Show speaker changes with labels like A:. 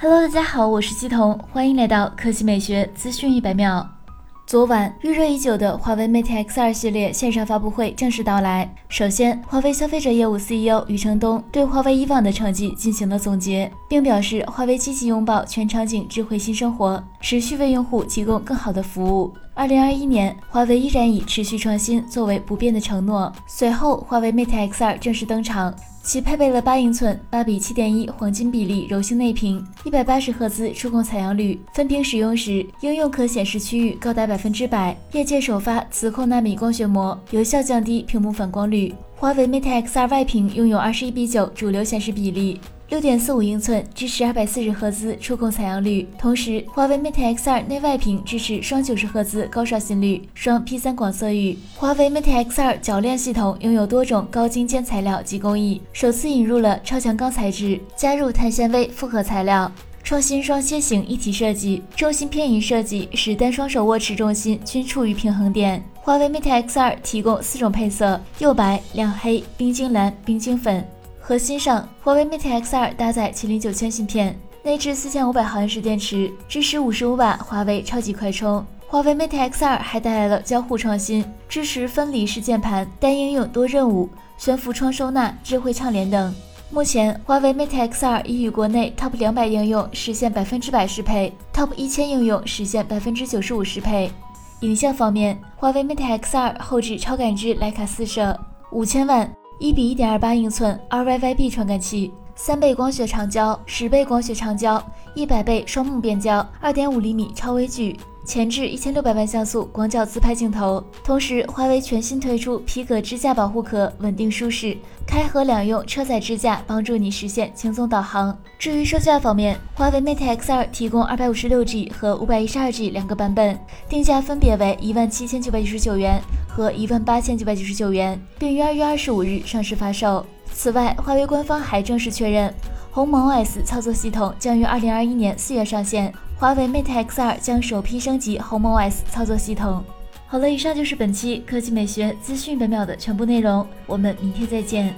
A: Hello，大家好，我是西彤，欢迎来到科技美学资讯一百秒。昨晚，预热已久的华为 Mate X2 系列线上发布会正式到来。首先，华为消费者业务 CEO 余承东对华为以往的成绩进行了总结，并表示华为积极拥抱全场景智慧新生活，持续为用户提供更好的服务。二零二一年，华为依然以持续创新作为不变的承诺。随后，华为 Mate X2 正式登场。其配备了八英寸八比七点一黄金比例柔性内屏，一百八十赫兹触控采样率，分屏使用时应用可显示区域高达百分之百，业界首发磁控纳米光学膜，有效降低屏幕反光率。华为 Mate X2 外屏拥有二十一比九主流显示比例。六点四五英寸，支持二百四十赫兹触控采样率。同时，华为 Mate X2 内外屏支持双九十赫兹高刷新率、双 P3 广色域。华为 Mate X2 铰链系统拥有多种高精尖材料及工艺，首次引入了超强钢材质，加入碳纤维复合材料，创新双楔形一体设计，重心偏移设计使单双手握持重心均处于平衡点。华为 Mate X2 提供四种配色：釉白、亮黑、冰晶蓝、冰晶粉。核心上，华为 Mate X2 搭载麒麟九千芯片，内置四千五百毫安时电池，支持五十五瓦华为超级快充。华为 Mate X2 还带来了交互创新，支持分离式键盘，单应用多任务，悬浮窗收纳，智慧畅联等。目前，华为 Mate X2 已与国内 Top 两百应用实现百分之百适配，Top 一千应用实现百分之九十五适配。影像方面，华为 Mate X2 后置超感知徕卡四摄，五千万。一比一点二八英寸 RYYB 传感器，三倍光学长焦，十倍光学长焦，一百倍双目变焦，二点五厘米超微距，前置一千六百万像素广角自拍镜头。同时，华为全新推出皮革支架保护壳，稳定舒适，开合两用车载支架，帮助你实现轻松导航。至于售价方面，华为 Mate X2 提供二百五十六 G 和五百一十二 G 两个版本，定价分别为一万七千九百九十九元。和一万八千九百九十九元，并于二月二十五日上市发售。此外，华为官方还正式确认，鸿蒙 OS 操作系统将于二零二一年四月上线。华为 Mate X2 将首批升级鸿蒙 OS 操作系统。好了，以上就是本期科技美学资讯本秒的全部内容，我们明天再见。